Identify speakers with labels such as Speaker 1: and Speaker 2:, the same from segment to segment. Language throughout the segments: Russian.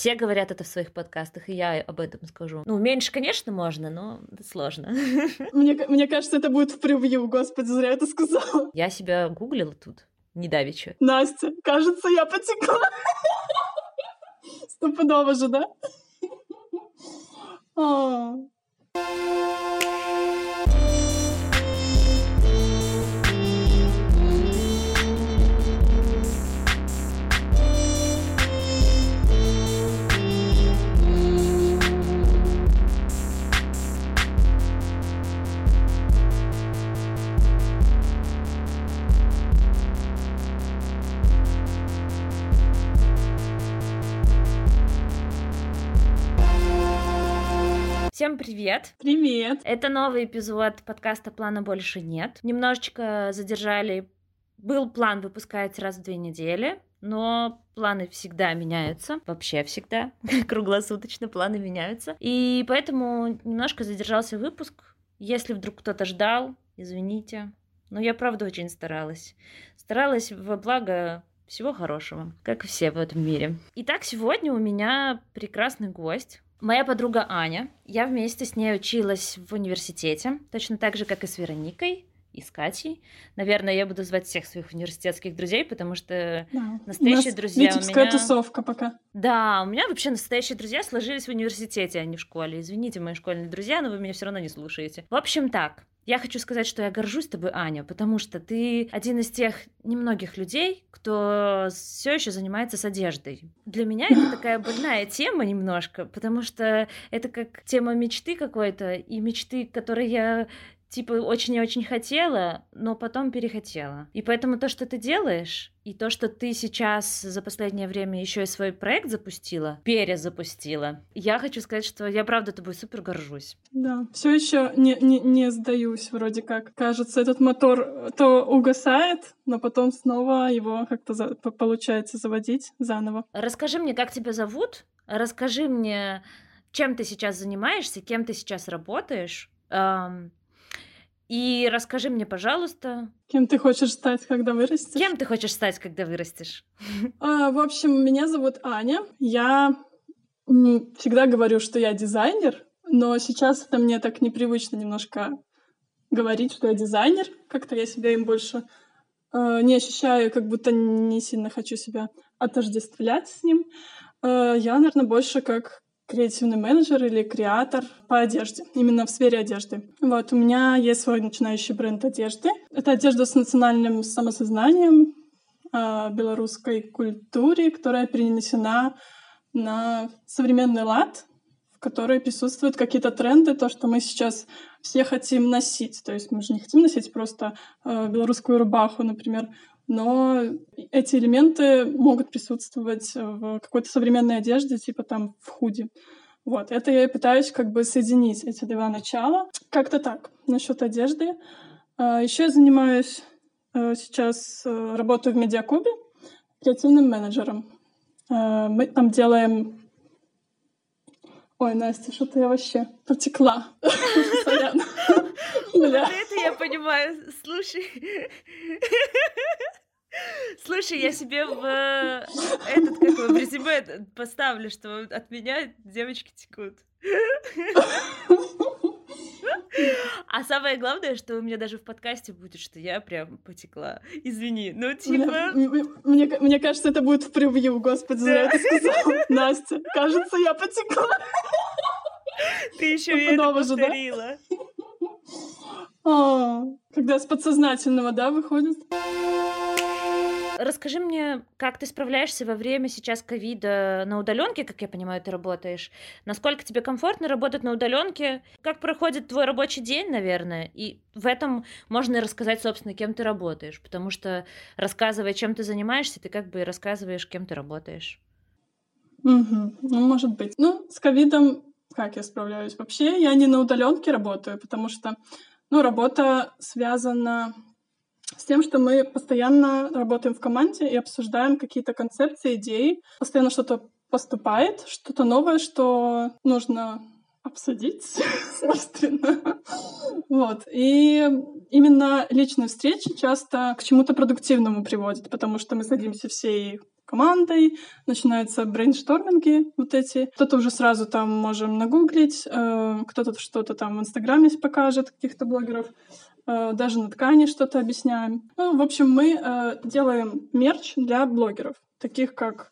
Speaker 1: Все говорят это в своих подкастах, и я об этом скажу. Ну, меньше, конечно, можно, но сложно.
Speaker 2: Мне, мне кажется, это будет в превью, господи, зря это сказала.
Speaker 1: Я себя гуглила тут, недавеча.
Speaker 2: Настя, кажется, я потекла. Стопудово же, да?
Speaker 1: Всем привет!
Speaker 2: Привет!
Speaker 1: Это новый эпизод подкаста «Плана больше нет». Немножечко задержали... Был план выпускать раз в две недели, но планы всегда меняются, вообще всегда, круглосуточно планы меняются. И поэтому немножко задержался выпуск. Если вдруг кто-то ждал, извините. Но я правда очень старалась. Старалась во благо всего хорошего, как и все в этом мире. Итак, сегодня у меня прекрасный гость, Моя подруга Аня, я вместе с ней училась в университете, точно так же, как и с Вероникой и с Катей. Наверное, я буду звать всех своих университетских друзей, потому что да. настоящие у друзья у меня...
Speaker 2: тусовка пока.
Speaker 1: Да, у меня вообще настоящие друзья сложились в университете, а не в школе. Извините, мои школьные друзья, но вы меня все равно не слушаете. В общем, так. Я хочу сказать, что я горжусь тобой, Аня, потому что ты один из тех немногих людей, кто все еще занимается с одеждой. Для меня это такая больная тема немножко, потому что это как тема мечты какой-то, и мечты, которые я типа очень и очень хотела, но потом перехотела. И поэтому то, что ты делаешь, и то, что ты сейчас за последнее время еще и свой проект запустила, перезапустила, я хочу сказать, что я правда тобой супер горжусь.
Speaker 2: Да, все еще не, не, не сдаюсь, вроде как. Кажется, этот мотор то угасает, но потом снова его как-то за, получается заводить заново.
Speaker 1: Расскажи мне, как тебя зовут? Расскажи мне, чем ты сейчас занимаешься, кем ты сейчас работаешь. Эм, и расскажи мне, пожалуйста...
Speaker 2: Кем ты хочешь стать, когда вырастешь?
Speaker 1: Кем ты хочешь стать, когда вырастешь?
Speaker 2: А, в общем, меня зовут Аня. Я всегда говорю, что я дизайнер, но сейчас это мне так непривычно немножко говорить, что я дизайнер. Как-то я себя им больше э, не ощущаю, как будто не сильно хочу себя отождествлять с ним. Э, я, наверное, больше как креативный менеджер или креатор по одежде, именно в сфере одежды. Вот, у меня есть свой начинающий бренд одежды. Это одежда с национальным самосознанием, э, белорусской культуре, которая перенесена на современный лад, в которой присутствуют какие-то тренды, то, что мы сейчас все хотим носить. То есть мы же не хотим носить просто э, белорусскую рубаху, например, но эти элементы могут присутствовать в какой-то современной одежде, типа там в худи. Вот, это я и пытаюсь как бы соединить эти два начала. Как-то так, насчет одежды. А, Еще я занимаюсь э, сейчас, э, работаю в Медиакубе креативным менеджером. Э, мы там делаем... Ой, Настя, что-то я вообще потекла.
Speaker 1: Вот это я понимаю. Слушай. Слушай, я себе в э, этот, как в резюме поставлю, что от меня девочки текут. А самое главное, что у меня даже в подкасте будет, что я прям потекла. Извини, ну типа...
Speaker 2: Мне, мне, кажется, это будет в превью, господи, зря это сказала. Настя, кажется, я потекла.
Speaker 1: Ты еще и это повторила.
Speaker 2: А, когда с подсознательного, да, выходит?
Speaker 1: Расскажи мне, как ты справляешься во время сейчас ковида на удаленке, как я понимаю, ты работаешь. Насколько тебе комфортно работать на удаленке? Как проходит твой рабочий день, наверное? И в этом можно и рассказать, собственно, кем ты работаешь, потому что рассказывая, чем ты занимаешься, ты как бы рассказываешь, кем ты работаешь.
Speaker 2: Угу. Ну, может быть. Ну, с ковидом как я справляюсь? Вообще я не на удаленке работаю, потому что ну, работа связана с тем, что мы постоянно работаем в команде и обсуждаем какие-то концепции, идеи. Постоянно что-то поступает, что-то новое, что нужно обсудить, собственно. Вот. И именно личные встречи часто к чему-то продуктивному приводят, потому что мы садимся всей командой, начинаются брейншторминги вот эти. Кто-то уже сразу там можем нагуглить, э, кто-то что-то там в Инстаграме покажет, каких-то блогеров, даже на ткани что-то объясняем. Ну, в общем, мы э, делаем мерч для блогеров, таких как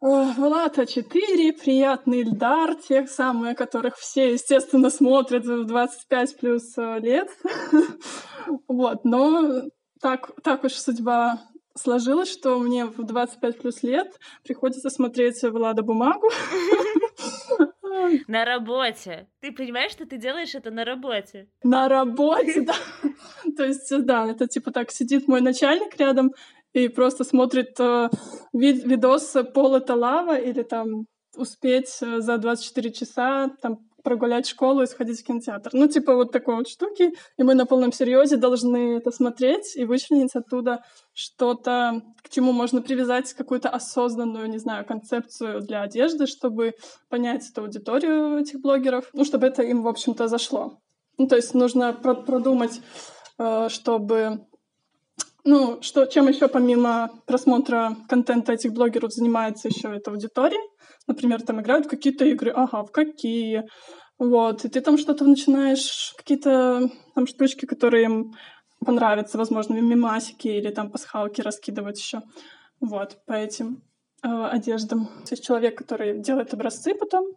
Speaker 2: Влад А4, приятный Ильдар, тех самых, которых все, естественно, смотрят в 25 плюс лет. вот, но так, так уж судьба сложилось, что мне в 25 плюс лет приходится смотреть Влада бумагу.
Speaker 1: На работе. Ты понимаешь, что ты делаешь это на работе?
Speaker 2: На работе, да. То есть, да, это типа так сидит мой начальник рядом и просто смотрит э, вид видос «Пол — это лава» или там успеть э, за 24 часа там прогулять школу и сходить в кинотеатр. Ну, типа вот такой вот штуки. И мы на полном серьезе должны это смотреть и вычленить оттуда что-то, к чему можно привязать какую-то осознанную, не знаю, концепцию для одежды, чтобы понять эту аудиторию этих блогеров, ну, чтобы это им, в общем-то, зашло. Ну, то есть нужно про продумать, э, чтобы ну, что, чем еще помимо просмотра контента этих блогеров занимается еще эта аудитория? Например, там играют какие-то игры, ага, в какие? Вот, и ты там что-то начинаешь, какие-то там штучки, которые им понравятся, возможно, мимасики или там пасхалки раскидывать еще. Вот, по этим э, одеждам. То есть человек, который делает образцы потом,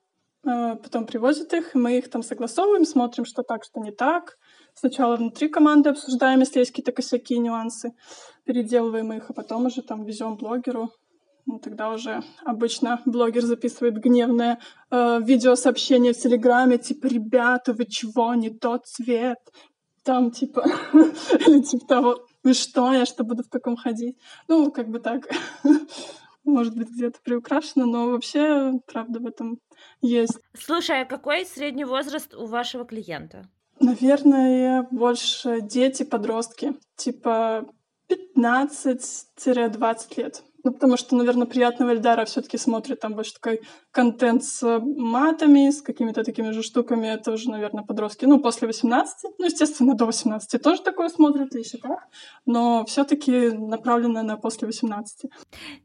Speaker 2: э, потом привозит их, мы их там согласовываем, смотрим, что так, что не так. Сначала внутри команды обсуждаем, если есть какие-то косяки, нюансы, переделываем их, а потом уже там везем блогеру, ну, тогда уже обычно блогер записывает гневное э, видеосообщение в Телеграме, типа, ребята, вы чего, не тот цвет? Там, типа, или типа того, вы что, я что, буду в таком ходить? Ну, как бы так. Может быть, где-то приукрашено, но вообще, правда, в этом есть.
Speaker 1: Слушай, а какой средний возраст у вашего клиента?
Speaker 2: Наверное, больше дети, подростки. Типа 15-20 лет. Ну, потому что, наверное, приятного Эльдара все таки смотрит там больше такой контент с матами, с какими-то такими же штуками. Это уже, наверное, подростки. Ну, после 18. Ну, естественно, до 18 тоже такое смотрят, еще как. Но все таки направлено на после 18.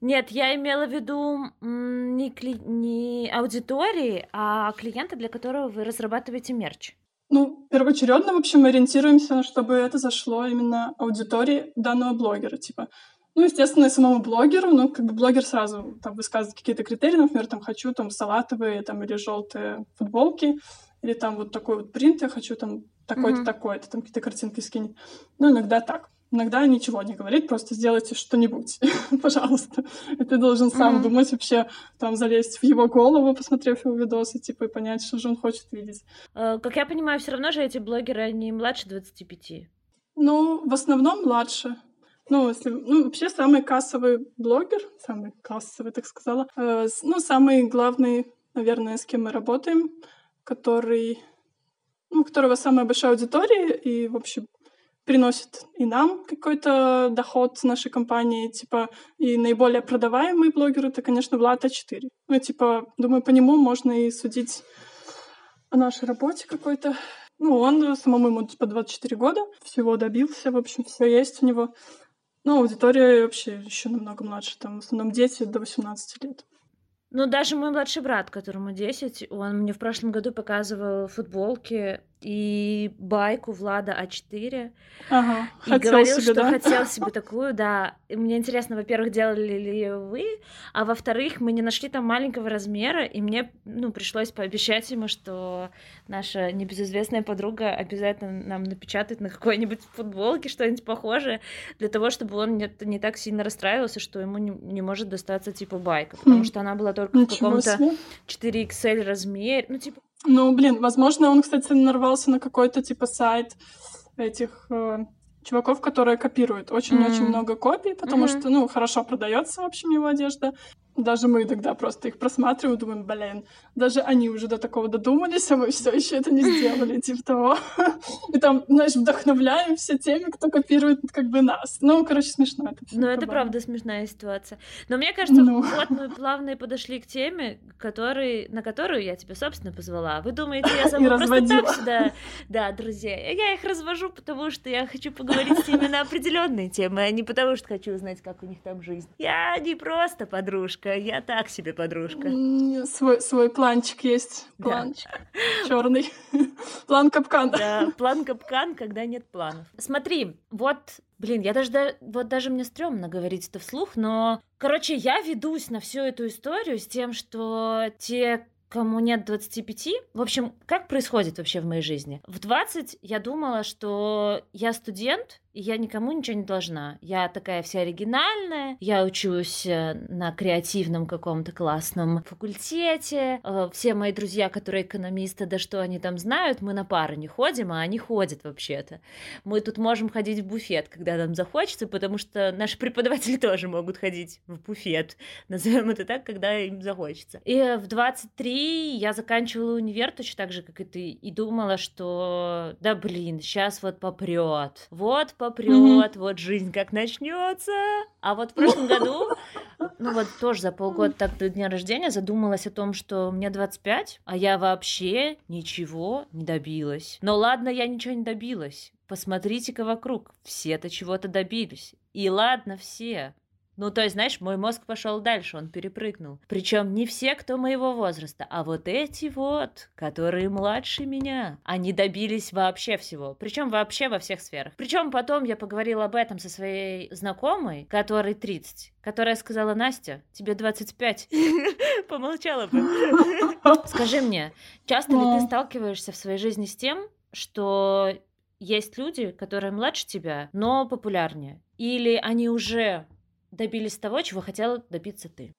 Speaker 1: Нет, я имела в виду не, кли... не аудитории, а клиента, для которого вы разрабатываете мерч.
Speaker 2: Ну, первоочередно, в общем, ориентируемся, чтобы это зашло именно аудитории данного блогера. Типа, ну, естественно, и самому блогеру, ну, как бы блогер сразу там высказывает какие-то критерии, например, там, хочу там салатовые там или желтые футболки, или там вот такой вот принт, я хочу там такой-то, mm-hmm. такой-то, там какие-то картинки скинь. Ну, иногда так. Иногда ничего не говорить, просто сделайте что-нибудь, пожалуйста. И ты должен сам mm-hmm. думать вообще, там, залезть в его голову, посмотрев его видосы, типа, и понять, что же он хочет видеть.
Speaker 1: Uh, как я понимаю, все равно же эти блогеры, они младше 25.
Speaker 2: Ну, в основном младше. Ну, если, ну, вообще самый кассовый блогер, самый кассовый, так сказала, э, ну, самый главный, наверное, с кем мы работаем, который, ну, у которого самая большая аудитория и, в общем, приносит и нам какой-то доход нашей компании, типа, и наиболее продаваемый блогер — это, конечно, Влад А4. Ну, типа, думаю, по нему можно и судить о нашей работе какой-то. Ну, он самому ему, типа, 24 года, всего добился, в общем, все есть у него. Ну, аудитория вообще еще намного младше, там в основном дети до 18 лет.
Speaker 1: Ну, даже мой младший брат, которому 10, он мне в прошлом году показывал футболки и байку Влада А4.
Speaker 2: Ага,
Speaker 1: и хотел говорил, себе, что да? хотел себе такую, да. И мне интересно, во-первых, делали ли вы, а во-вторых, мы не нашли там маленького размера, и мне, ну, пришлось пообещать ему, что наша небезызвестная подруга обязательно нам напечатает на какой-нибудь футболке что-нибудь похожее, для того, чтобы он не, не так сильно расстраивался, что ему не, не может достаться типа байка, потому хм. что она была только Ничего в каком-то 4XL размере, ну, типа
Speaker 2: ну, блин, возможно, он, кстати, нарвался на какой-то типа сайт этих э, чуваков, которые копируют очень-очень mm-hmm. много копий, потому mm-hmm. что, ну, хорошо продается, в общем, его одежда. Даже мы тогда просто их просматриваем, думаем, блин, даже они уже до такого додумались, а мы все еще это не сделали, типа того. И там, знаешь, вдохновляемся теми, кто копирует как бы нас. Ну, короче, смешно это.
Speaker 1: Ну, это правда смешная ситуация. Но мне кажется, ну. вот мы плавно и подошли к теме, который, на которую я тебя, собственно, позвала. Вы думаете, я зову просто так сюда? Да, друзья, я их развожу, потому что я хочу поговорить с ними на определенные темы, а не потому что хочу узнать, как у них там жизнь. Я не просто подружка, подружка, я так себе подружка.
Speaker 2: Свой, свой планчик есть. Планчик. Да. Черный. План капкан.
Speaker 1: Да, план капкан, когда нет планов. Смотри, вот Блин, я даже, вот даже мне стрёмно говорить это вслух, но, короче, я ведусь на всю эту историю с тем, что те, кому нет 25. В общем, как происходит вообще в моей жизни? В 20 я думала, что я студент, я никому ничего не должна. Я такая вся оригинальная, я учусь э, на креативном каком-то классном факультете. Э, все мои друзья, которые экономисты, да что они там знают, мы на пары не ходим, а они ходят вообще-то. Мы тут можем ходить в буфет, когда нам захочется, потому что наши преподаватели тоже могут ходить в буфет, назовем это так, когда им захочется. И в 23 я заканчивала универ точно так же, как и ты, и думала, что да блин, сейчас вот попрет. Вот попрет, mm-hmm. вот жизнь как начнется. А вот в прошлом году, ну вот тоже за полгода так до дня рождения задумалась о том, что мне 25, а я вообще ничего не добилась. Но ладно, я ничего не добилась. Посмотрите-ка вокруг, все-то чего-то добились. И ладно, все. Ну, то есть, знаешь, мой мозг пошел дальше, он перепрыгнул. Причем не все, кто моего возраста, а вот эти вот, которые младше меня. Они добились вообще всего. Причем вообще во всех сферах. Причем потом я поговорила об этом со своей знакомой, которой 30, которая сказала, Настя, тебе 25. Помолчала бы. Скажи мне, часто ли ты сталкиваешься в своей жизни с тем, что есть люди, которые младше тебя, но популярнее? Или они уже добились того, чего хотела добиться ты?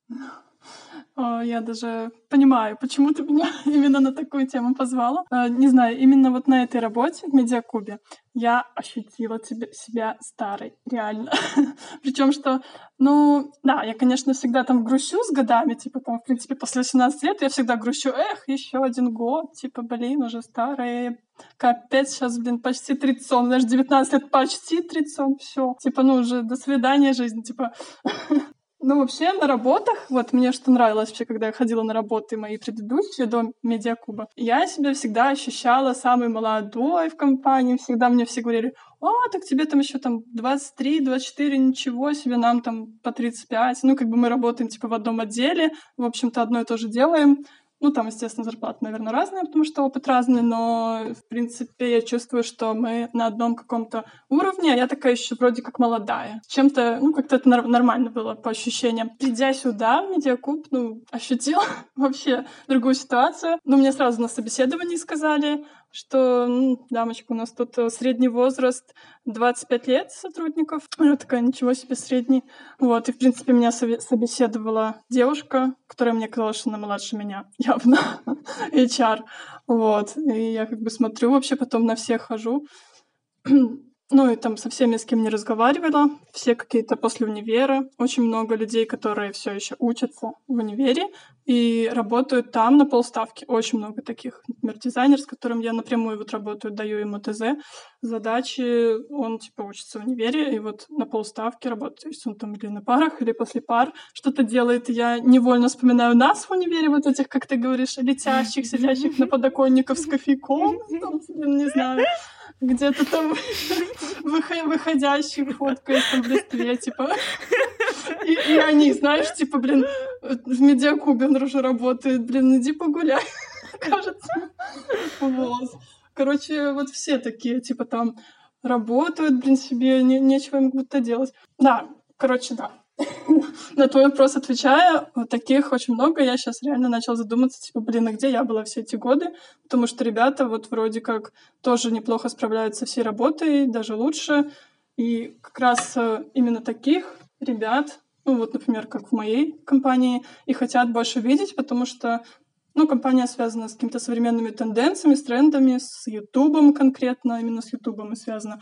Speaker 2: Я даже понимаю, почему ты меня именно на такую тему позвала. А, не знаю, именно вот на этой работе в Медиакубе я ощутила тебе, себя старой, реально. Причем что, ну, да, я, конечно, всегда там грущу с годами, типа там, в принципе, после 18 лет я всегда грущу, эх, еще один год, типа, блин, уже старая, капец, сейчас, блин, почти 30, даже 19 лет, почти 30, все, типа, ну, уже до свидания, жизнь, типа, Ну, вообще, на работах, вот мне что нравилось вообще, когда я ходила на работы мои предыдущие до Медиакуба, я себя всегда ощущала самой молодой в компании, всегда мне все говорили, о, так тебе там еще там 23, 24, ничего себе, нам там по 35. Ну, как бы мы работаем типа в одном отделе, в общем-то, одно и то же делаем. Ну, там, естественно, зарплата, наверное, разная, потому что опыт разный, но, в принципе, я чувствую, что мы на одном каком-то уровне, а я такая еще вроде как молодая. Чем-то, ну, как-то это нормально было по ощущениям. Придя сюда, в Медиакуб, ну, ощутила вообще другую ситуацию. Ну, мне сразу на собеседовании сказали, что, дамочка, у нас тут э, средний возраст 25 лет сотрудников. Я такая, ничего себе, средний. Вот, и, в принципе, меня собеседовала девушка, которая мне казалось, что она младше меня, явно, HR. Вот, и я как бы смотрю вообще, потом на всех хожу. Ну и там со всеми, с кем не разговаривала, все какие-то после универа, очень много людей, которые все еще учатся в универе и работают там на полставки. Очень много таких. Например, дизайнер, с которым я напрямую вот работаю, даю ему ТЗ, задачи, он типа учится в универе и вот на полставки работает. То есть он там или на парах, или после пар что-то делает. Я невольно вспоминаю нас в универе, вот этих, как ты говоришь, летящих, сидящих на подоконниках с кофейком, там, не знаю, где-то там выходящий фоткается в листве, типа. И, и они, знаешь, типа, блин, в медиакубе он уже работает, блин, иди погуляй, кажется. Вот. Короче, вот все такие, типа, там работают, блин, себе, не, нечего им будто делать. Да, короче, да. На твой вопрос отвечая, вот таких очень много. Я сейчас реально начала задуматься, типа, блин, а где я была все эти годы? Потому что ребята вот вроде как тоже неплохо справляются со всей работой, даже лучше. И как раз э, именно таких ребят, ну вот, например, как в моей компании, и хотят больше видеть, потому что ну, компания связана с какими-то современными тенденциями, с трендами, с Ютубом конкретно, именно с Ютубом и связана.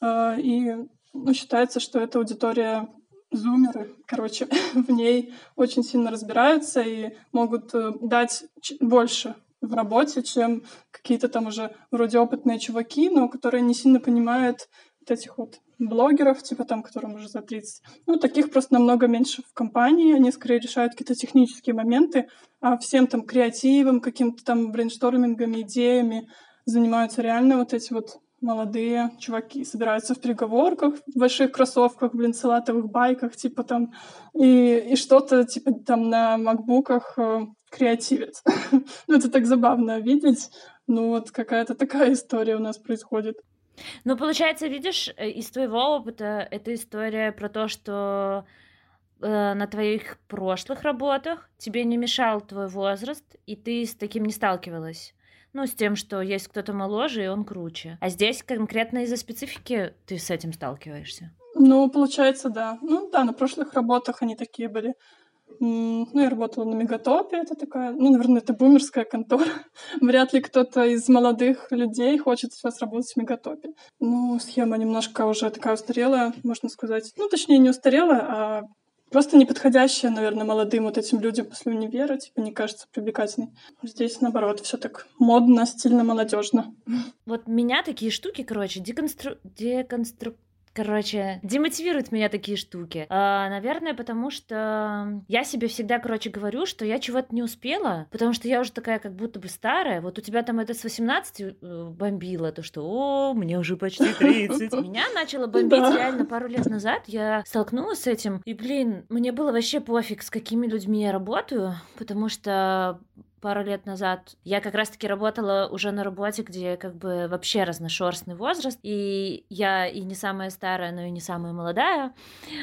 Speaker 2: Э, и ну, считается, что эта аудитория зумеры, короче, в ней очень сильно разбираются и могут э, дать больше в работе, чем какие-то там уже вроде опытные чуваки, но которые не сильно понимают вот этих вот блогеров, типа там, которым уже за 30. Ну, таких просто намного меньше в компании, они скорее решают какие-то технические моменты, а всем там креативом, каким-то там брейнштормингами, идеями занимаются реально вот эти вот молодые чуваки собираются в переговорках, в больших кроссовках, блин, салатовых байках, типа там, и, и что-то типа там на макбуках э, креативят. ну, это так забавно видеть. Ну, вот какая-то такая история у нас происходит.
Speaker 1: Ну, получается, видишь, э, из твоего опыта эта история про то, что э, на твоих прошлых работах тебе не мешал твой возраст, и ты с таким не сталкивалась. Ну, с тем, что есть кто-то моложе, и он круче. А здесь конкретно из-за специфики ты с этим сталкиваешься?
Speaker 2: Ну, получается, да. Ну, да, на прошлых работах они такие были. Ну, я работала на Мегатопе, это такая, ну, наверное, это бумерская контора. Вряд ли кто-то из молодых людей хочет сейчас работать в Мегатопе. Ну, схема немножко уже такая устарелая, можно сказать. Ну, точнее, не устарелая, а просто неподходящая, наверное, молодым вот этим людям после универа, типа, не кажется привлекательной. Здесь, наоборот, все так модно, стильно, молодежно.
Speaker 1: Вот меня такие штуки, короче, деконстру... деконстру короче, демотивируют меня такие штуки. А, наверное, потому что я себе всегда, короче, говорю, что я чего-то не успела, потому что я уже такая как будто бы старая. Вот у тебя там это с 18 э, бомбило, то что, о, мне уже почти 30. Меня начало бомбить реально пару лет назад. Я столкнулась с этим, и, блин, мне было вообще пофиг, с какими людьми я работаю, потому что пару лет назад я как раз-таки работала уже на работе, где как бы вообще разношерстный возраст, и я и не самая старая, но и не самая молодая,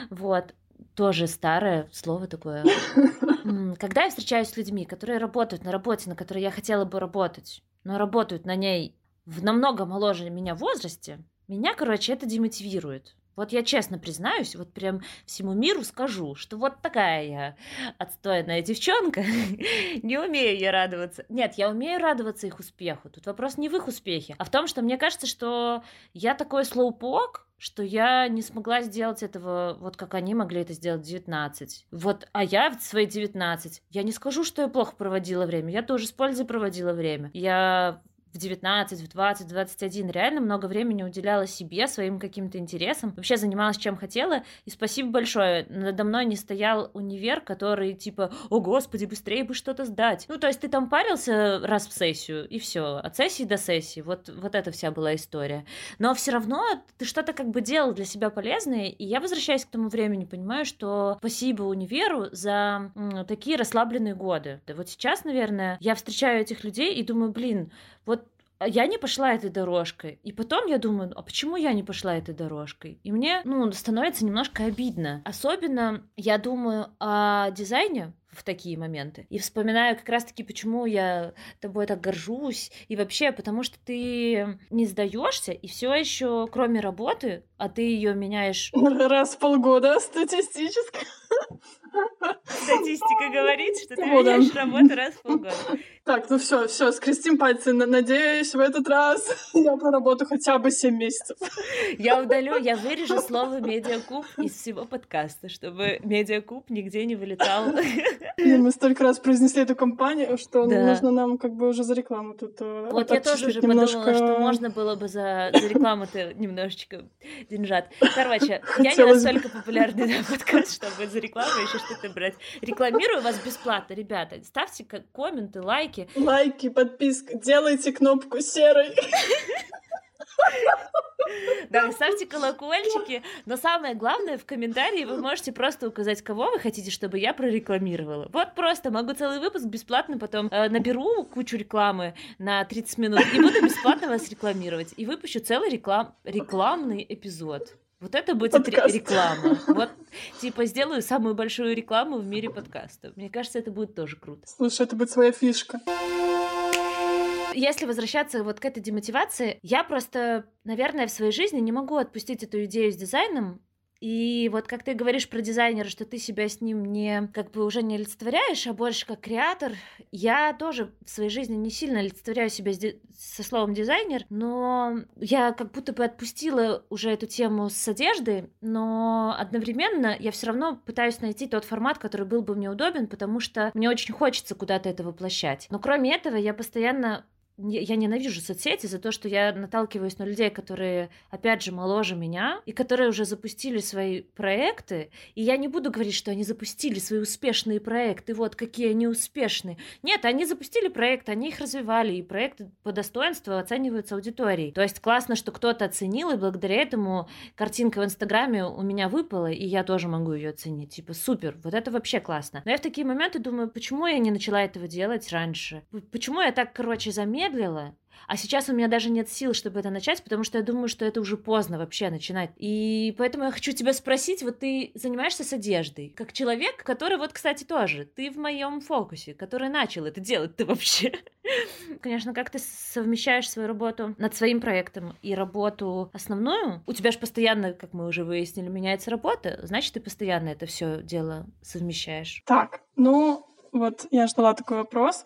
Speaker 1: вот, тоже старое слово такое. Когда я встречаюсь с людьми, которые работают на работе, на которой я хотела бы работать, но работают на ней в намного моложе меня возрасте, меня, короче, это демотивирует. Вот я честно признаюсь, вот прям всему миру скажу, что вот такая я отстойная девчонка, не умею я радоваться. Нет, я умею радоваться их успеху. Тут вопрос не в их успехе, а в том, что мне кажется, что я такой слоупок, что я не смогла сделать этого, вот как они могли это сделать в 19. Вот, а я в свои 19, я не скажу, что я плохо проводила время, я тоже с пользой проводила время. Я в 19, в 20, в 21 реально много времени уделяла себе, своим каким-то интересам, вообще занималась чем хотела, и спасибо большое, надо мной не стоял универ, который типа, о господи, быстрее бы что-то сдать. Ну, то есть ты там парился раз в сессию, и все, от сессии до сессии, вот, вот это вся была история. Но все равно ты что-то как бы делал для себя полезное, и я возвращаюсь к тому времени, понимаю, что спасибо универу за м, такие расслабленные годы. Да вот сейчас, наверное, я встречаю этих людей и думаю, блин, вот а я не пошла этой дорожкой. И потом я думаю, а почему я не пошла этой дорожкой? И мне, ну, становится немножко обидно. Особенно я думаю о дизайне, в такие моменты. И вспоминаю как раз-таки, почему я тобой так горжусь. И вообще, потому что ты не сдаешься, и все еще, кроме работы, а ты ее меняешь...
Speaker 2: Раз в полгода статистически.
Speaker 1: Статистика говорит, что ты меняешь работу раз в полгода.
Speaker 2: Так, ну все, все, скрестим пальцы. Надеюсь, в этот раз я проработаю хотя бы 7 месяцев.
Speaker 1: Я удалю, я вырежу слово медиакуб из всего подкаста, чтобы медиакуб нигде не вылетал.
Speaker 2: И мы столько раз произнесли эту компанию, что да. нужно нам как бы уже за рекламу тут
Speaker 1: э, Вот я тоже уже немножко... подумала, что можно было бы за, за рекламу-то немножечко деньжат. Короче, Хотелось... я не настолько популярный подкаст, чтобы за рекламу еще что-то брать. Рекламирую вас бесплатно, ребята. Ставьте комменты, лайки.
Speaker 2: Лайки, подписка. Делайте кнопку серой.
Speaker 1: Да, ставьте колокольчики, но самое главное, в комментарии вы можете просто указать, кого вы хотите, чтобы я прорекламировала. Вот просто могу целый выпуск бесплатно потом э, наберу кучу рекламы на 30 минут и буду бесплатно вас рекламировать. И выпущу целый реклам... рекламный эпизод. Вот это будет Подкаст. реклама. Вот, типа, сделаю самую большую рекламу в мире подкаста. Мне кажется, это будет тоже круто.
Speaker 2: Слушай, это будет своя фишка
Speaker 1: если возвращаться вот к этой демотивации, я просто, наверное, в своей жизни не могу отпустить эту идею с дизайном, И вот как ты говоришь про дизайнера, что ты себя с ним не как бы уже не олицетворяешь, а больше как креатор, я тоже в своей жизни не сильно олицетворяю себя со словом дизайнер, но я как будто бы отпустила уже эту тему с одежды, но одновременно я все равно пытаюсь найти тот формат, который был бы мне удобен, потому что мне очень хочется куда-то это воплощать. Но кроме этого, я постоянно я ненавижу соцсети за то, что я наталкиваюсь на людей, которые, опять же, моложе меня, и которые уже запустили свои проекты, и я не буду говорить, что они запустили свои успешные проекты, вот какие они успешные. Нет, они запустили проект, они их развивали, и проекты по достоинству оцениваются аудиторией. То есть классно, что кто-то оценил, и благодаря этому картинка в Инстаграме у меня выпала, и я тоже могу ее оценить. Типа, супер, вот это вообще классно. Но я в такие моменты думаю, почему я не начала этого делать раньше? Почему я так, короче, заметила медлила, а сейчас у меня даже нет сил, чтобы это начать, потому что я думаю, что это уже поздно вообще начинать. И поэтому я хочу тебя спросить, вот ты занимаешься с одеждой, как человек, который вот, кстати, тоже, ты в моем фокусе, который начал это делать ты вообще. Конечно, как ты совмещаешь свою работу над своим проектом и работу основную? У тебя же постоянно, как мы уже выяснили, меняется работа, значит, ты постоянно это все дело совмещаешь.
Speaker 2: Так, ну, вот я ждала такой вопрос.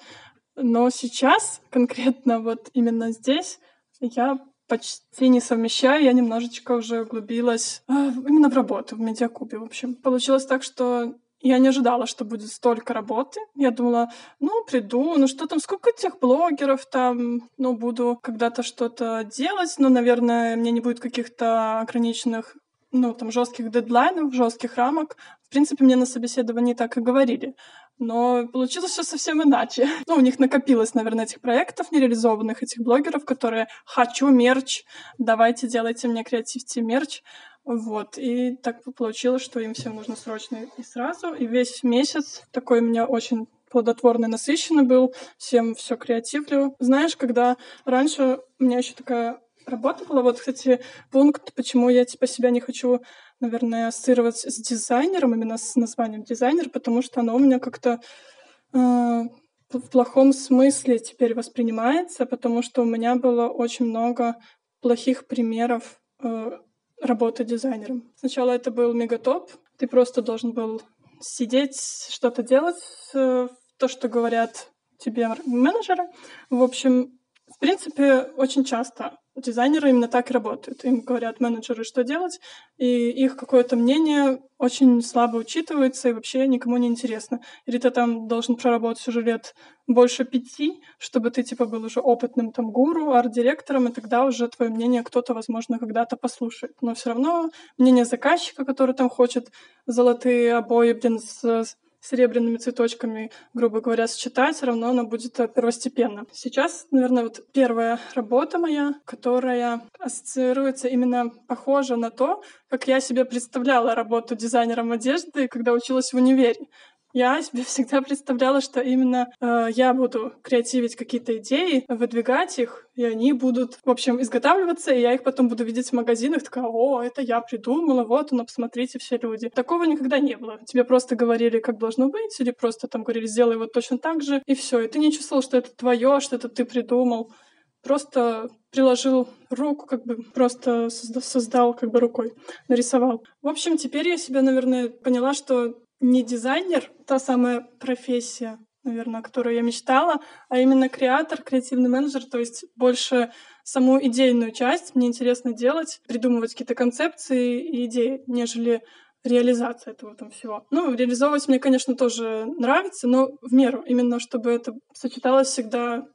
Speaker 2: Но сейчас, конкретно вот именно здесь, я почти не совмещаю, я немножечко уже углубилась э, именно в работу, в медиакубе, в общем. Получилось так, что я не ожидала, что будет столько работы. Я думала, ну, приду, ну что там, сколько тех блогеров там, ну, буду когда-то что-то делать, но, наверное, мне не будет каких-то ограниченных ну, там, жестких дедлайнов, жестких рамок. В принципе, мне на собеседовании так и говорили. Но получилось все совсем иначе. Ну, у них накопилось, наверное, этих проектов нереализованных, этих блогеров, которые «хочу мерч, давайте делайте мне креативьте мерч». Вот, и так получилось, что им всем нужно срочно и сразу. И весь месяц такой у меня очень плодотворный, насыщенный был, всем все креативлю. Знаешь, когда раньше у меня еще такая работа была, вот, кстати, пункт, почему я типа себя не хочу наверное, ассоциировать с дизайнером, именно с названием дизайнер, потому что оно у меня как-то э, в плохом смысле теперь воспринимается, потому что у меня было очень много плохих примеров э, работы дизайнером. Сначала это был мегатоп, ты просто должен был сидеть, что-то делать, э, то, что говорят тебе менеджеры. В общем, в принципе, очень часто дизайнеры именно так и работают. Им говорят менеджеры, что делать, и их какое-то мнение очень слабо учитывается и вообще никому не интересно. Или ты там должен проработать уже лет больше пяти, чтобы ты типа был уже опытным там гуру, арт-директором, и тогда уже твое мнение кто-то, возможно, когда-то послушает. Но все равно мнение заказчика, который там хочет золотые обои, блин, с серебряными цветочками, грубо говоря, сочетать, все равно она будет э, первостепенно. Сейчас, наверное, вот первая работа моя, которая ассоциируется именно похожа на то, как я себе представляла работу дизайнером одежды, когда училась в универе. Я себе всегда представляла, что именно э, я буду креативить какие-то идеи, выдвигать их, и они будут, в общем, изготавливаться, и я их потом буду видеть в магазинах, такая, о, это я придумала, вот оно, посмотрите, все люди. Такого никогда не было. Тебе просто говорили, как должно быть, или просто там говорили, сделай вот точно так же, и все. И ты не чувствовал, что это твое, что это ты придумал. Просто приложил руку, как бы просто создал как бы рукой, нарисовал. В общем, теперь я себя, наверное, поняла, что не дизайнер, та самая профессия, наверное, о которой я мечтала, а именно креатор, креативный менеджер, то есть больше саму идейную часть мне интересно делать, придумывать какие-то концепции и идеи, нежели реализация этого там всего. Ну, реализовывать мне, конечно, тоже нравится, но в меру, именно чтобы это сочеталось всегда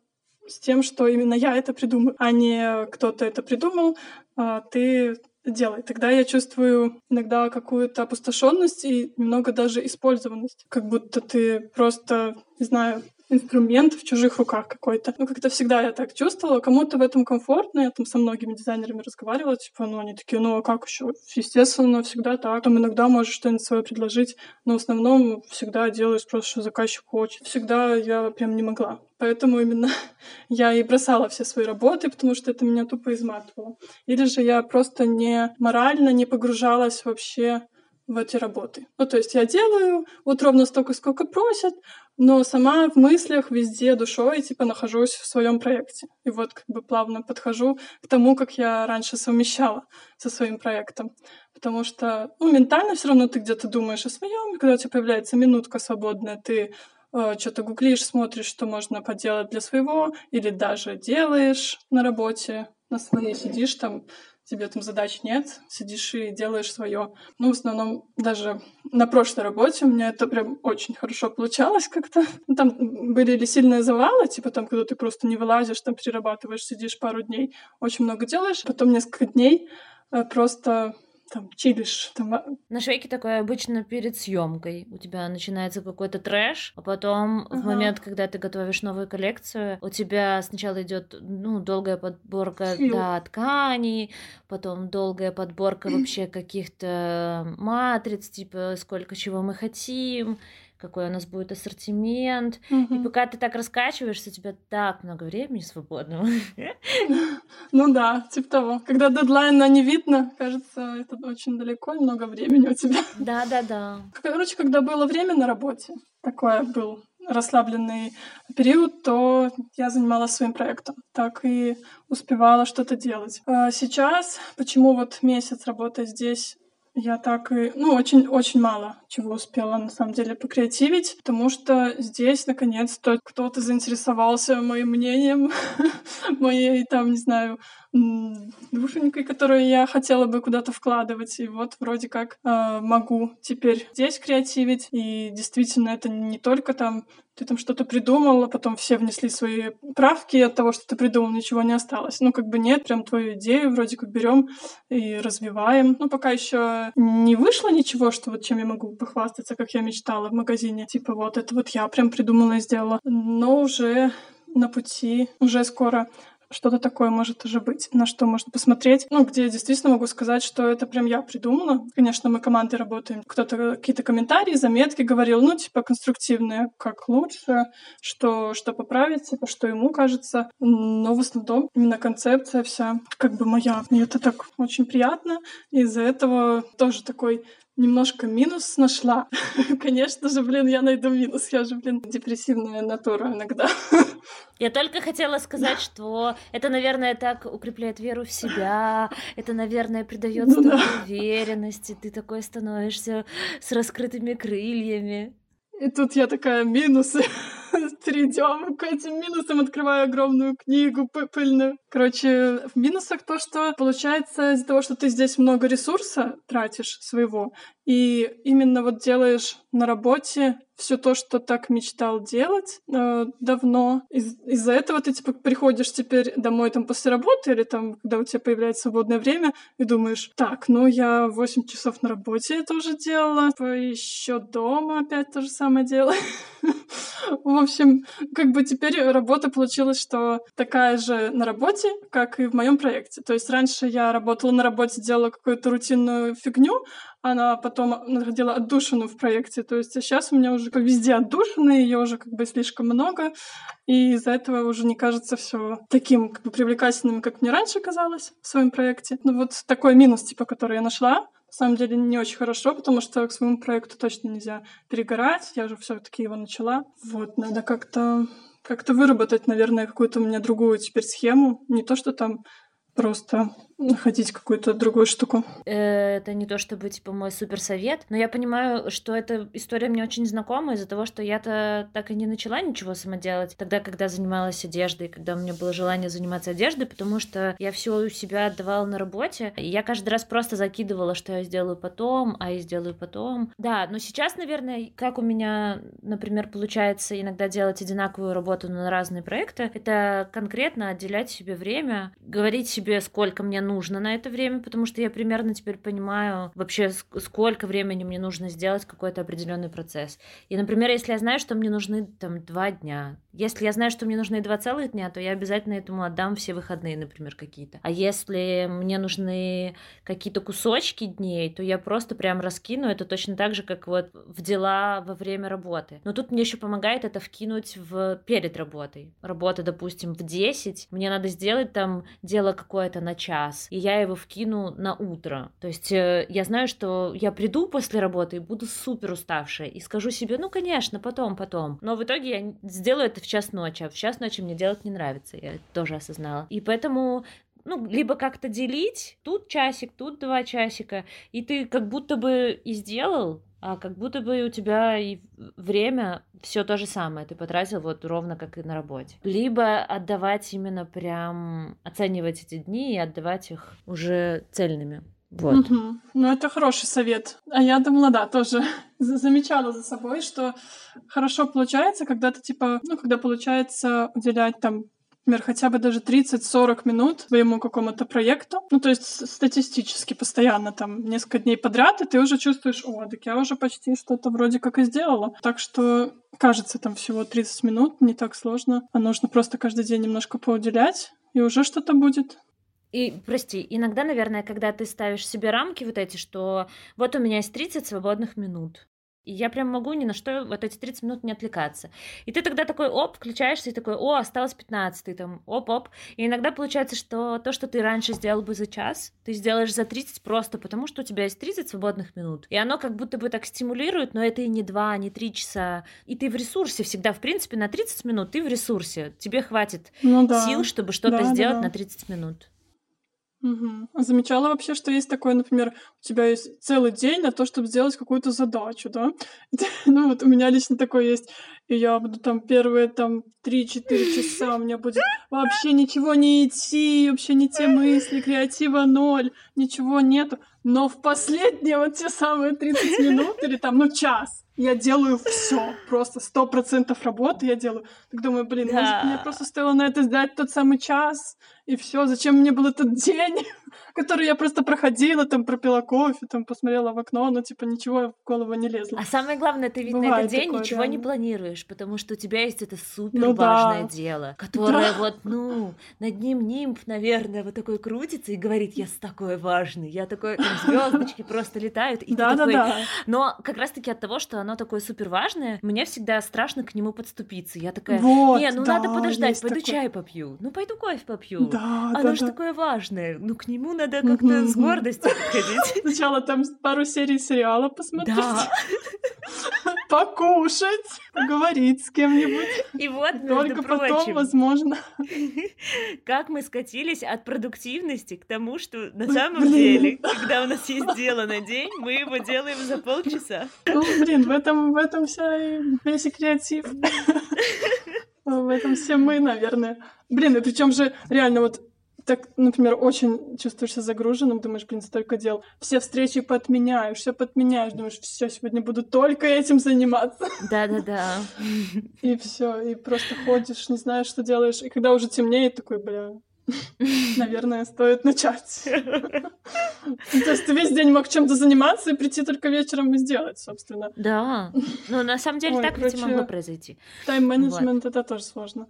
Speaker 2: с тем, что именно я это придумаю, а не кто-то это придумал, а ты делай. Тогда я чувствую иногда какую-то опустошенность и немного даже использованность. Как будто ты просто, не знаю, инструмент в чужих руках какой-то. Ну, как-то всегда я так чувствовала. Кому-то в этом комфортно. Я там со многими дизайнерами разговаривала, типа, ну, они такие, ну, а как еще? Естественно, всегда так. Там иногда можешь что-нибудь свое предложить, но в основном всегда делаешь просто, что заказчик хочет. Всегда я прям не могла. Поэтому именно я и бросала все свои работы, потому что это меня тупо изматывало. Или же я просто не морально не погружалась вообще в эти работы. Ну, то есть я делаю вот ровно столько, сколько просят, но сама в мыслях везде душой, типа, нахожусь в своем проекте. И вот как бы плавно подхожу к тому, как я раньше совмещала со своим проектом. Потому что, ну, ментально все равно ты где-то думаешь о своем, и когда у тебя появляется минутка свободная, ты э, что-то гуглишь, смотришь, что можно поделать для своего, или даже делаешь на работе, на своей сидишь там, тебе там задач нет, сидишь и делаешь свое. Ну, в основном, даже на прошлой работе у меня это прям очень хорошо получалось как-то. Ну, там были ли сильные завалы, типа там, когда ты просто не вылазишь, там перерабатываешь, сидишь пару дней, очень много делаешь, потом несколько дней э, просто там чилишь. Там... А
Speaker 1: На швейке такое обычно перед съемкой. У тебя начинается какой-то трэш, а потом ага. в момент, когда ты готовишь новую коллекцию, у тебя сначала идет ну, долгая подборка да, тканей, потом долгая подборка вообще каких-то матриц, типа сколько чего мы хотим, какой у нас будет ассортимент. Угу. И пока ты так раскачиваешься, у тебя так много времени свободного.
Speaker 2: Ну да, типа того. Когда дедлайна не видно, кажется, это очень далеко и много времени у тебя.
Speaker 1: Да, да, да.
Speaker 2: Короче, когда было время на работе, такое был расслабленный период, то я занималась своим проектом. Так и успевала что-то делать. А сейчас, почему вот месяц работая здесь я так и, ну, очень-очень мало чего успела, на самом деле, покреативить, потому что здесь, наконец-то, кто-то заинтересовался моим мнением, моей, там, не знаю, душенькой, которую я хотела бы куда-то вкладывать. И вот вроде как э, могу теперь здесь креативить. И действительно, это не только там ты там что-то придумал, а потом все внесли свои правки, и от того, что ты придумал, ничего не осталось. Ну, как бы нет, прям твою идею вроде как берем и развиваем. Ну, пока еще не вышло ничего, что вот чем я могу похвастаться, как я мечтала в магазине. Типа вот это вот я прям придумала и сделала. Но уже на пути, уже скоро что-то такое может уже быть, на что можно посмотреть. Ну, где я действительно могу сказать, что это прям я придумала. Конечно, мы командой работаем. Кто-то какие-то комментарии, заметки говорил, ну, типа, конструктивные, как лучше, что, что поправить, типа, что ему кажется. Но в основном именно концепция вся как бы моя. И это так очень приятно. Из-за этого тоже такой немножко минус нашла. Конечно же, блин, я найду минус. Я же, блин, депрессивная натура иногда.
Speaker 1: Я только хотела сказать, что это, наверное, так укрепляет веру в себя, это, наверное, придает ну, да. уверенности, ты такой становишься с раскрытыми крыльями.
Speaker 2: И тут я такая, минусы. Перейдем к этим минусам, открываю огромную книгу пыльную. Короче, в минусах то, что получается из-за того, что ты здесь много ресурса тратишь своего, и именно вот делаешь на работе все то, что так мечтал делать э, давно. Из- из-за этого ты типа приходишь теперь домой там после работы или там, когда у тебя появляется свободное время, и думаешь, так, ну я 8 часов на работе это уже делала, еще дома опять то же самое делаю. В общем, как бы теперь работа получилась, что такая же на работе, как и в моем проекте. То есть раньше я работала на работе, делала какую-то рутинную фигню, она потом находила отдушину в проекте. То есть сейчас у меня уже как везде отдушины, ее уже как бы слишком много, и из-за этого уже не кажется все таким как бы привлекательным, как мне раньше казалось в своем проекте. Ну вот такой минус, типа, который я нашла, на самом деле не очень хорошо, потому что к своему проекту точно нельзя перегорать. Я же все-таки его начала. Вот, надо как-то как-то выработать, наверное, какую-то у меня другую теперь схему. Не то, что там просто находить какую-то другую штуку.
Speaker 1: Э, это не то чтобы, типа, мой суперсовет, но я понимаю, что эта история мне очень знакома из-за того, что я-то так и не начала ничего сама делать тогда, когда занималась одеждой, когда у меня было желание заниматься одеждой, потому что я все у себя отдавала на работе, и я каждый раз просто закидывала, что я сделаю потом, а я сделаю потом. Да, но сейчас, наверное, как у меня, например, получается иногда делать одинаковую работу на разные проекты, это конкретно отделять себе время, говорить себе, сколько мне нужно на это время, потому что я примерно теперь понимаю вообще, сколько времени мне нужно сделать какой-то определенный процесс. И, например, если я знаю, что мне нужны там два дня, если я знаю, что мне нужны два целых дня, то я обязательно этому отдам все выходные, например, какие-то. А если мне нужны какие-то кусочки дней, то я просто прям раскину это точно так же, как вот в дела во время работы. Но тут мне еще помогает это вкинуть в перед работой. Работа, допустим, в 10, мне надо сделать там дело какое-то на час, час, и я его вкину на утро. То есть э, я знаю, что я приду после работы и буду супер уставшая, и скажу себе, ну, конечно, потом, потом. Но в итоге я сделаю это в час ночи, а в час ночи мне делать не нравится, я это тоже осознала. И поэтому ну, либо как-то делить, тут часик, тут два часика, и ты как будто бы и сделал, а как будто бы у тебя и время все то же самое, ты потратил вот ровно как и на работе. Либо отдавать именно прям, оценивать эти дни и отдавать их уже цельными. Вот.
Speaker 2: Угу. Ну, это хороший совет. А я думала, да, тоже замечала за собой, что хорошо получается, когда ты, типа, ну, когда получается уделять там например, хотя бы даже 30-40 минут своему какому-то проекту. Ну, то есть статистически постоянно там несколько дней подряд, и ты уже чувствуешь, о, так я уже почти что-то вроде как и сделала. Так что кажется, там всего 30 минут, не так сложно. А нужно просто каждый день немножко поуделять, и уже что-то будет.
Speaker 1: И, прости, иногда, наверное, когда ты ставишь себе рамки вот эти, что вот у меня есть 30 свободных минут, и я прям могу ни на что вот эти 30 минут не отвлекаться. И ты тогда такой, оп, включаешься и такой, о, осталось 15, ты там, оп-оп. И иногда получается, что то, что ты раньше сделал бы за час, ты сделаешь за 30 просто потому, что у тебя есть 30 свободных минут. И оно как будто бы так стимулирует, но это и не 2, не 3 часа. И ты в ресурсе всегда, в принципе, на 30 минут ты в ресурсе. Тебе хватит ну, да. сил, чтобы что-то да, сделать да, да. на 30 минут.
Speaker 2: Угу. замечала вообще, что есть такое, например, у тебя есть целый день на то, чтобы сделать какую-то задачу, да? ну вот у меня лично такое есть, и я буду там первые там 3-4 часа, у меня будет вообще ничего не идти, вообще не те мысли, креатива ноль, ничего нету. Но в последние вот те самые 30 минут или там, ну, час, я делаю все, просто сто процентов работы я делаю. Так думаю, блин, да. может, мне просто стоило на это сдать тот самый час, и все, зачем мне был этот день, который я просто проходила, там пропила кофе, там посмотрела в окно, но типа ничего в голову не лезло.
Speaker 1: А самое главное, ты ведь Бывает на этот день такое, ничего реально. не планируешь, потому что у тебя есть это супер ну, важное да. дело, которое да. вот, ну, над ним нимб, наверное, вот такой крутится и говорит, я такой важный, я такой, звездочки просто летают, и да, ты да, такой... Да. Но как раз-таки от того, что оно такое супер важное, мне всегда страшно к нему подступиться. Я такая, вот, не, ну да, надо подождать, пойду такой... чай попью, ну пойду кофе попью. Да, оно да, же да. такое важное, ну к нему надо как-то с гордостью подходить.
Speaker 2: Сначала там пару серий сериала посмотреть. Да. Покушать, поговорить с кем-нибудь.
Speaker 1: И вот,
Speaker 2: Только прочим, потом, возможно.
Speaker 1: Как мы скатились от продуктивности к тому, что на самом блин. деле, когда у нас есть дело на день, мы его делаем за полчаса.
Speaker 2: Ну, блин, в этом, в этом вся весь и креатив. В этом все мы, наверное. Блин, и причем же реально вот так, например, очень чувствуешься загруженным, думаешь, блин, столько дел. Все встречи подменяешь, все подменяешь, думаешь, все, сегодня буду только этим заниматься.
Speaker 1: Да-да-да.
Speaker 2: И все, и просто ходишь, не знаешь, что делаешь. И когда уже темнеет, такой, бля, наверное, стоит начать. То есть ты весь день мог чем-то заниматься и прийти только вечером и сделать, собственно.
Speaker 1: Да. Ну, на самом деле, так ведь могло произойти.
Speaker 2: Тайм-менеджмент — это тоже сложно.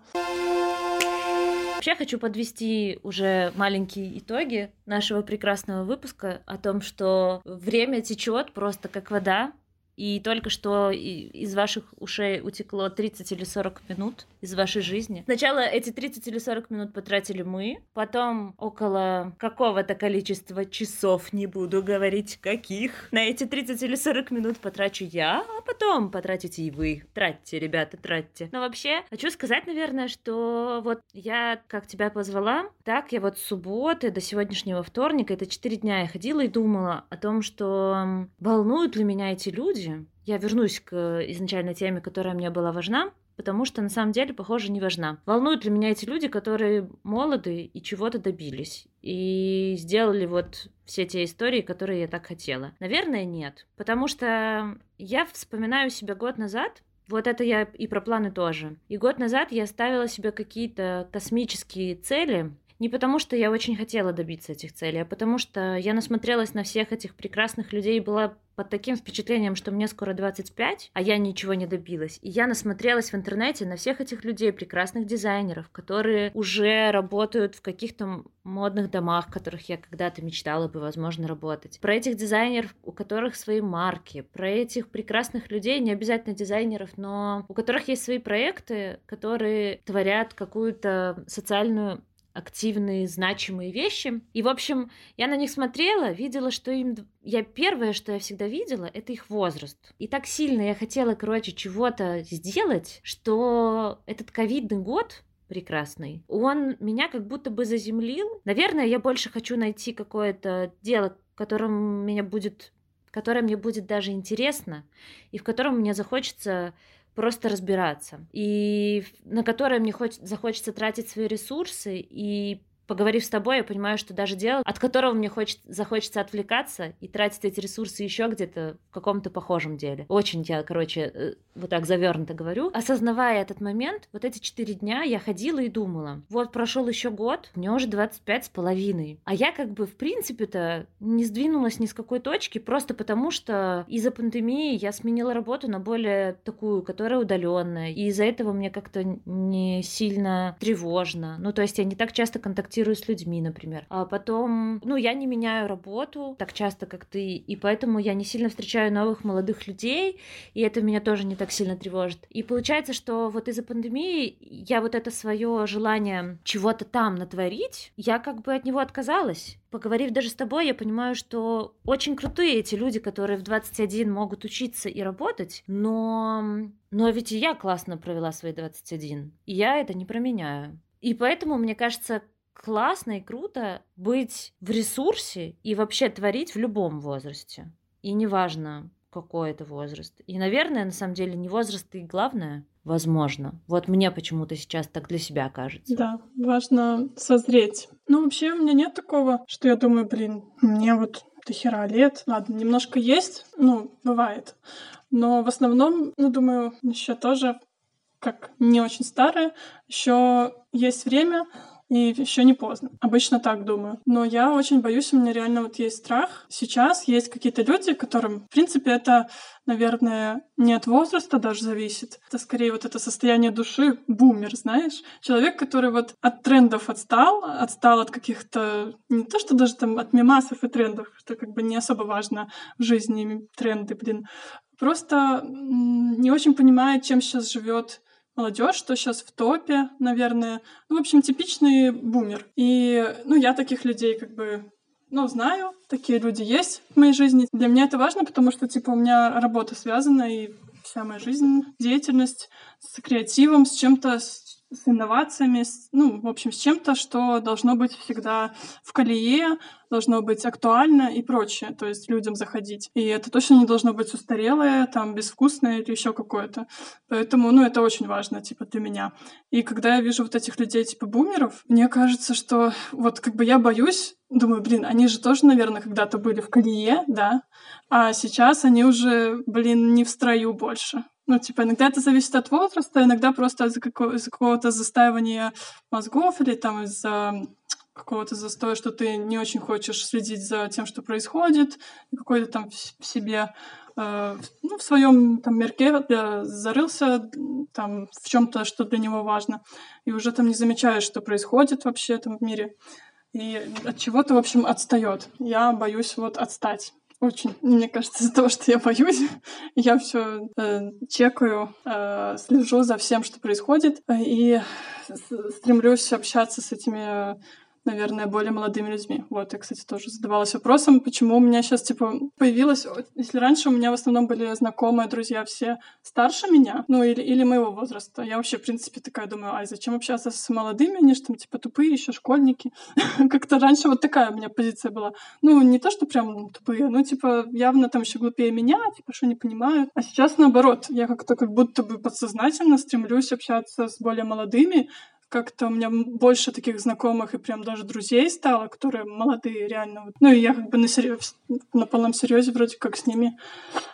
Speaker 1: Вообще хочу подвести уже маленькие итоги нашего прекрасного выпуска о том, что время течет просто как вода, и только что из ваших ушей утекло 30 или 40 минут из вашей жизни. Сначала эти 30 или 40 минут потратили мы, потом около какого-то количества часов, не буду говорить каких, на эти 30 или 40 минут потрачу я, а потом потратите и вы. Тратьте, ребята, тратьте. Но вообще, хочу сказать, наверное, что вот я как тебя позвала, так я вот с субботы до сегодняшнего вторника, это 4 дня я ходила и думала о том, что волнуют ли меня эти люди, люди. Я вернусь к изначальной теме, которая мне была важна, потому что на самом деле, похоже, не важна. Волнуют ли меня эти люди, которые молоды и чего-то добились, и сделали вот все те истории, которые я так хотела? Наверное, нет. Потому что я вспоминаю себя год назад, вот это я и про планы тоже. И год назад я ставила себе какие-то космические цели, не потому, что я очень хотела добиться этих целей, а потому что я насмотрелась на всех этих прекрасных людей и была под таким впечатлением, что мне скоро 25, а я ничего не добилась. И я насмотрелась в интернете на всех этих людей, прекрасных дизайнеров, которые уже работают в каких-то модных домах, в которых я когда-то мечтала бы, возможно, работать. Про этих дизайнеров, у которых свои марки, про этих прекрасных людей, не обязательно дизайнеров, но у которых есть свои проекты, которые творят какую-то социальную активные, значимые вещи. И, в общем, я на них смотрела, видела, что им... Я первое, что я всегда видела, это их возраст. И так сильно я хотела, короче, чего-то сделать, что этот ковидный год прекрасный, он меня как будто бы заземлил. Наверное, я больше хочу найти какое-то дело, которым меня будет которое мне будет даже интересно, и в котором мне захочется просто разбираться, и на которое мне хоть, захочется тратить свои ресурсы и поговорив с тобой, я понимаю, что даже дело, от которого мне хочет, захочется отвлекаться и тратить эти ресурсы еще где-то в каком-то похожем деле. Очень я, короче, э, вот так завернуто говорю. Осознавая этот момент, вот эти четыре дня я ходила и думала, вот прошел еще год, мне уже 25 с половиной. А я как бы в принципе-то не сдвинулась ни с какой точки, просто потому что из-за пандемии я сменила работу на более такую, которая удаленная. И из-за этого мне как-то не сильно тревожно. Ну, то есть я не так часто контактирую контактирую с людьми, например. А потом, ну, я не меняю работу так часто, как ты, и поэтому я не сильно встречаю новых молодых людей, и это меня тоже не так сильно тревожит. И получается, что вот из-за пандемии я вот это свое желание чего-то там натворить, я как бы от него отказалась поговорив даже с тобой, я понимаю, что очень крутые эти люди, которые в 21 могут учиться и работать, но, но ведь и я классно провела свои 21, и я это не променяю. И поэтому, мне кажется, классно и круто быть в ресурсе и вообще творить в любом возрасте. И неважно, какой это возраст. И, наверное, на самом деле не возраст и главное, возможно. Вот мне почему-то сейчас так для себя кажется.
Speaker 2: Да, важно созреть. Ну, вообще у меня нет такого, что я думаю, блин, мне вот до хера лет. Ладно, немножко есть, ну, бывает. Но в основном, ну, думаю, еще тоже, как не очень старая, еще есть время и еще не поздно. Обычно так думаю. Но я очень боюсь, у меня реально вот есть страх. Сейчас есть какие-то люди, которым, в принципе, это, наверное, не от возраста даже зависит. Это скорее вот это состояние души, бумер, знаешь? Человек, который вот от трендов отстал, отстал от каких-то, не то что даже там от мемасов и трендов, что как бы не особо важно в жизни тренды, блин, просто не очень понимает, чем сейчас живет молодежь, что сейчас в топе, наверное. Ну, в общем, типичный бумер. И, ну, я таких людей как бы ну, знаю, такие люди есть в моей жизни. Для меня это важно, потому что, типа, у меня работа связана, и вся моя жизнь, деятельность с креативом, с чем-то, с инновациями, с, ну, в общем, с чем-то, что должно быть всегда в колее, должно быть актуально и прочее, то есть людям заходить. И это точно не должно быть устарелое, там, безвкусное или еще какое-то. Поэтому, ну, это очень важно, типа, для меня. И когда я вижу вот этих людей, типа, бумеров, мне кажется, что вот как бы я боюсь, думаю, блин, они же тоже, наверное, когда-то были в колее, да, а сейчас они уже, блин, не в строю больше. Ну, типа, иногда это зависит от возраста, иногда просто из-за, какого- из какого-то застаивания мозгов или там из-за какого-то застоя, что ты не очень хочешь следить за тем, что происходит, какой-то там в себе, э, ну, в своем там мерке э, зарылся там в чем-то, что для него важно, и уже там не замечаешь, что происходит вообще там в мире, и от чего-то, в общем, отстает. Я боюсь вот отстать. Очень. Мне кажется, из-за того, что я боюсь, я все э, чекаю, э, слежу за всем, что происходит, э, и стремлюсь общаться с этими наверное, более молодыми людьми. Вот, я, кстати, тоже задавалась вопросом, почему у меня сейчас, типа, появилось... Если раньше у меня в основном были знакомые, друзья все старше меня, ну, или, или моего возраста, я вообще, в принципе, такая думаю, ай, зачем общаться с молодыми, они же там, типа, тупые еще школьники. Как-то раньше вот такая у меня позиция была. Ну, не то, что прям тупые, ну, типа, явно там еще глупее меня, типа, что не понимают. А сейчас наоборот, я как-то как будто бы подсознательно стремлюсь общаться с более молодыми, как-то у меня больше таких знакомых и прям даже друзей стало, которые молодые реально. Ну и я как бы на, серьез, на полном серьезе вроде как с ними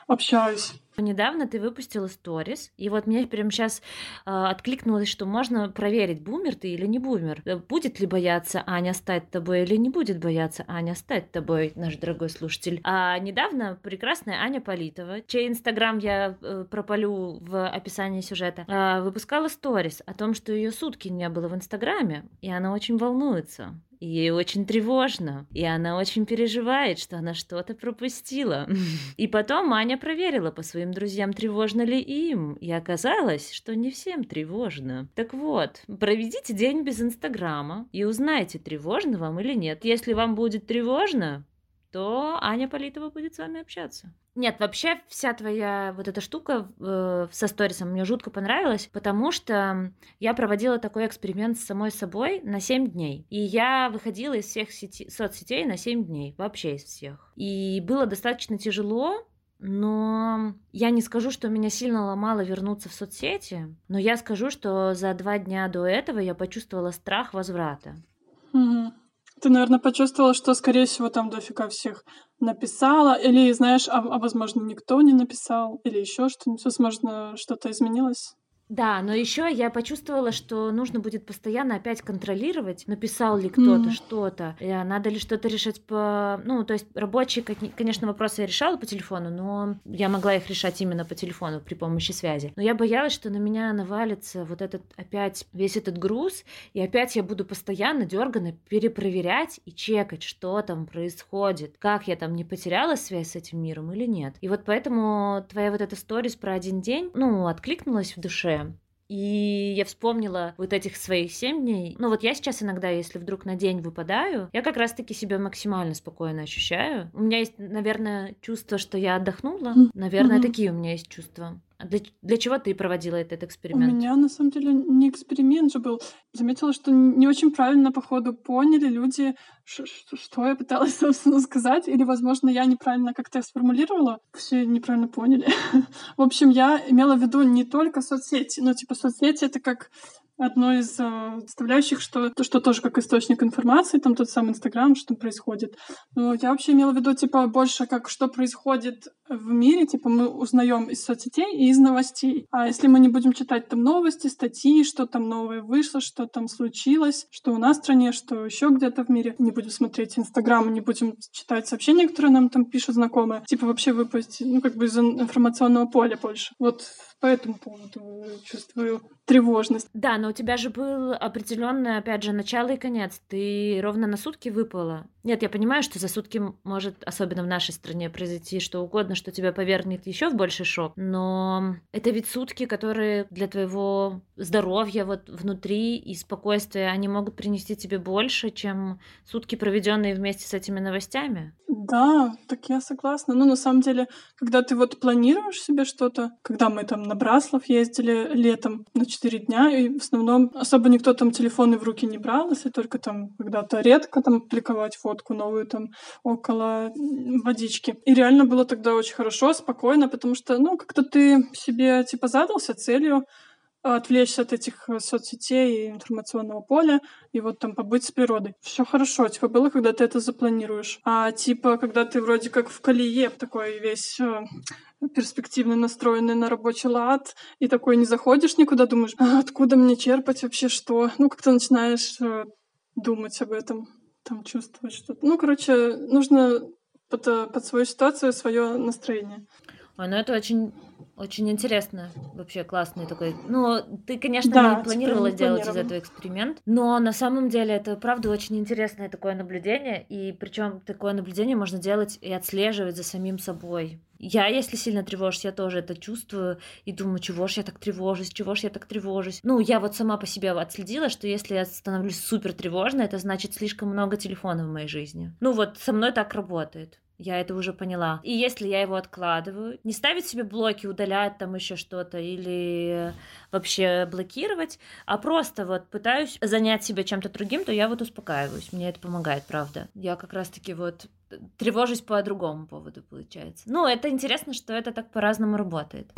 Speaker 2: общаюсь.
Speaker 1: Недавно ты выпустила сторис, и вот мне прямо сейчас э, а, откликнулось, что можно проверить, бумер ты или не бумер. Э, будет ли бояться Аня стать тобой или не будет бояться Аня стать тобой, наш дорогой слушатель. А недавно прекрасная Аня Политова, чей инстаграм я э, пропалю в описании сюжета, э, выпускала сторис о том, что ее сутки не было в инстаграме, и она очень волнуется ей очень тревожно, и она очень переживает, что она что-то пропустила. И потом Аня проверила по своим друзьям, тревожно ли им, и оказалось, что не всем тревожно. Так вот, проведите день без Инстаграма и узнайте, тревожно вам или нет. Если вам будет тревожно, то Аня Политова будет с вами общаться. Нет, вообще вся твоя вот эта штука э, со сторисом мне жутко понравилась, потому что я проводила такой эксперимент с самой собой на 7 дней. И я выходила из всех сети, соцсетей на 7 дней, вообще из всех. И было достаточно тяжело, но я не скажу, что меня сильно ломало вернуться в соцсети, но я скажу, что за два дня до этого я почувствовала страх возврата.
Speaker 2: Угу. Ты, наверное, почувствовала, что, скорее всего, там дофига всех написала, или, знаешь, а, а возможно, никто не написал, или еще что-нибудь, возможно, что-то изменилось?
Speaker 1: Да, но еще я почувствовала, что нужно будет постоянно опять контролировать, написал ли кто-то mm. что-то, э, надо ли что-то решать по... Ну, то есть рабочие, конечно, вопросы я решала по телефону, но я могла их решать именно по телефону при помощи связи. Но я боялась, что на меня навалится вот этот опять весь этот груз, и опять я буду постоянно дерганно перепроверять и чекать, что там происходит, как я там не потеряла связь с этим миром или нет. И вот поэтому твоя вот эта сторис про один день, ну, откликнулась в душе, и я вспомнила вот этих своих семь дней. Ну вот я сейчас иногда, если вдруг на день выпадаю, я как раз-таки себя максимально спокойно ощущаю. У меня есть, наверное, чувство, что я отдохнула. Наверное, mm-hmm. такие у меня есть чувства. А для, для чего ты проводила этот эксперимент?
Speaker 2: У меня, на самом деле, не эксперимент же был. Заметила, что не очень правильно, походу, поняли люди, что я пыталась, собственно, сказать. Или, возможно, я неправильно как-то сформулировала. Все неправильно поняли. В общем, я имела в виду не только соцсети. Ну, типа, соцсети — это как одно из э, составляющих, что, что тоже как источник информации, там тот самый Инстаграм, что происходит. Но я вообще имела в виду, типа, больше как что происходит в мире, типа, мы узнаем из соцсетей и из новостей. А если мы не будем читать там новости, статьи, что там новое вышло, что там случилось, что у нас в стране, что еще где-то в мире, не будем смотреть Инстаграм, не будем читать сообщения, которые нам там пишут знакомые, типа, вообще выпасть, ну, как бы из информационного поля больше. Вот по этому поводу чувствую тревожность.
Speaker 1: Да, но у тебя же был определенное, опять же, начало и конец. Ты ровно на сутки выпала. Нет, я понимаю, что за сутки может, особенно в нашей стране, произойти что угодно, что тебя повергнет еще в больший шок. Но это ведь сутки, которые для твоего здоровья вот внутри и спокойствия, они могут принести тебе больше, чем сутки, проведенные вместе с этими новостями.
Speaker 2: Да, так я согласна. Ну, на самом деле, когда ты вот планируешь себе что-то, когда мы там на Браслов ездили летом на 4 дня, и в основном особо никто там телефоны в руки не брал, если только там когда-то редко там публиковать фотку новую там около водички. И реально было тогда очень хорошо, спокойно, потому что, ну, как-то ты себе типа задался целью отвлечься от этих соцсетей и информационного поля и вот там побыть с природой. Все хорошо, типа было, когда ты это запланируешь. А типа, когда ты вроде как в колее такой весь э, перспективно настроенный на рабочий лад, и такой не заходишь никуда, думаешь, а откуда мне черпать вообще что? Ну, как-то начинаешь э, думать об этом, там чувствовать что-то. Ну, короче, нужно под, э, под свою ситуацию свое настроение.
Speaker 1: Ой, ну это очень очень интересно, вообще классный такой. Ну, ты, конечно, да, не планировала делать из этого эксперимент, но на самом деле это правда очень интересное такое наблюдение, и причем такое наблюдение можно делать и отслеживать за самим собой. Я, если сильно тревожусь, я тоже это чувствую и думаю, чего ж я так тревожусь, чего ж я так тревожусь. Ну, я вот сама по себе отследила, что если я становлюсь супер тревожной, это значит слишком много телефонов в моей жизни. Ну вот, со мной так работает. Я это уже поняла. И если я его откладываю, не ставить себе блоки, удалять там еще что-то или вообще блокировать, а просто вот пытаюсь занять себя чем-то другим, то я вот успокаиваюсь. Мне это помогает, правда. Я как раз-таки вот тревожусь по другому поводу, получается. Ну, это интересно, что это так по-разному работает.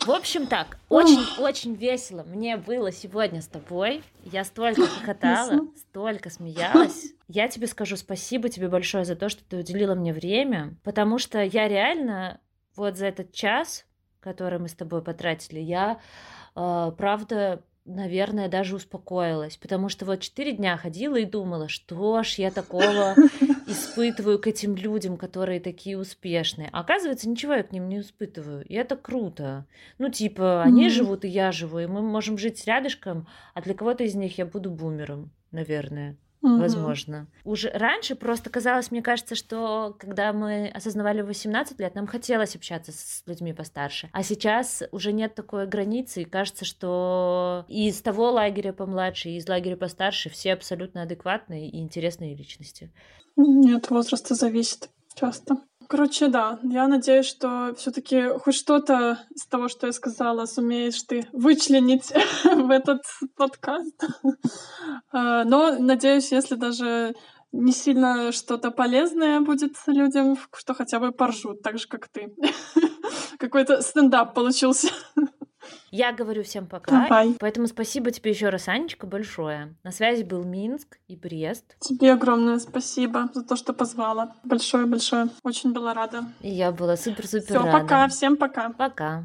Speaker 1: В общем так, очень-очень весело мне было сегодня с тобой. Я столько хохотала, столько смеялась. Я тебе скажу спасибо тебе большое за то, что ты уделила мне время, потому что я реально вот за этот час, который мы с тобой потратили, я э, правда наверное, даже успокоилась, потому что вот четыре дня ходила и думала, что ж я такого испытываю к этим людям, которые такие успешные. А оказывается, ничего я к ним не испытываю. И это круто. Ну, типа, они mm-hmm. живут, и я живу, и мы можем жить рядышком, а для кого-то из них я буду бумером, наверное угу. возможно. Уже раньше просто казалось, мне кажется, что когда мы осознавали 18 лет, нам хотелось общаться с людьми постарше. А сейчас уже нет такой границы, и кажется, что и из того лагеря помладше, и из лагеря постарше все абсолютно адекватные и интересные личности.
Speaker 2: Нет, возраста зависит часто. Короче, да, я надеюсь, что все-таки хоть что-то из того, что я сказала, сумеешь ты вычленить в этот подкаст. А, но надеюсь, если даже не сильно что-то полезное будет людям, что хотя бы поржут, так же, как ты. Какой-то стендап получился.
Speaker 1: Я говорю всем пока. Давай. Поэтому спасибо тебе еще раз, Анечка, большое. На связи был Минск и Брест.
Speaker 2: Тебе огромное спасибо за то, что позвала. Большое-большое. Очень была рада.
Speaker 1: И я была супер-супер
Speaker 2: рада. Все, пока. Всем пока.
Speaker 1: Пока.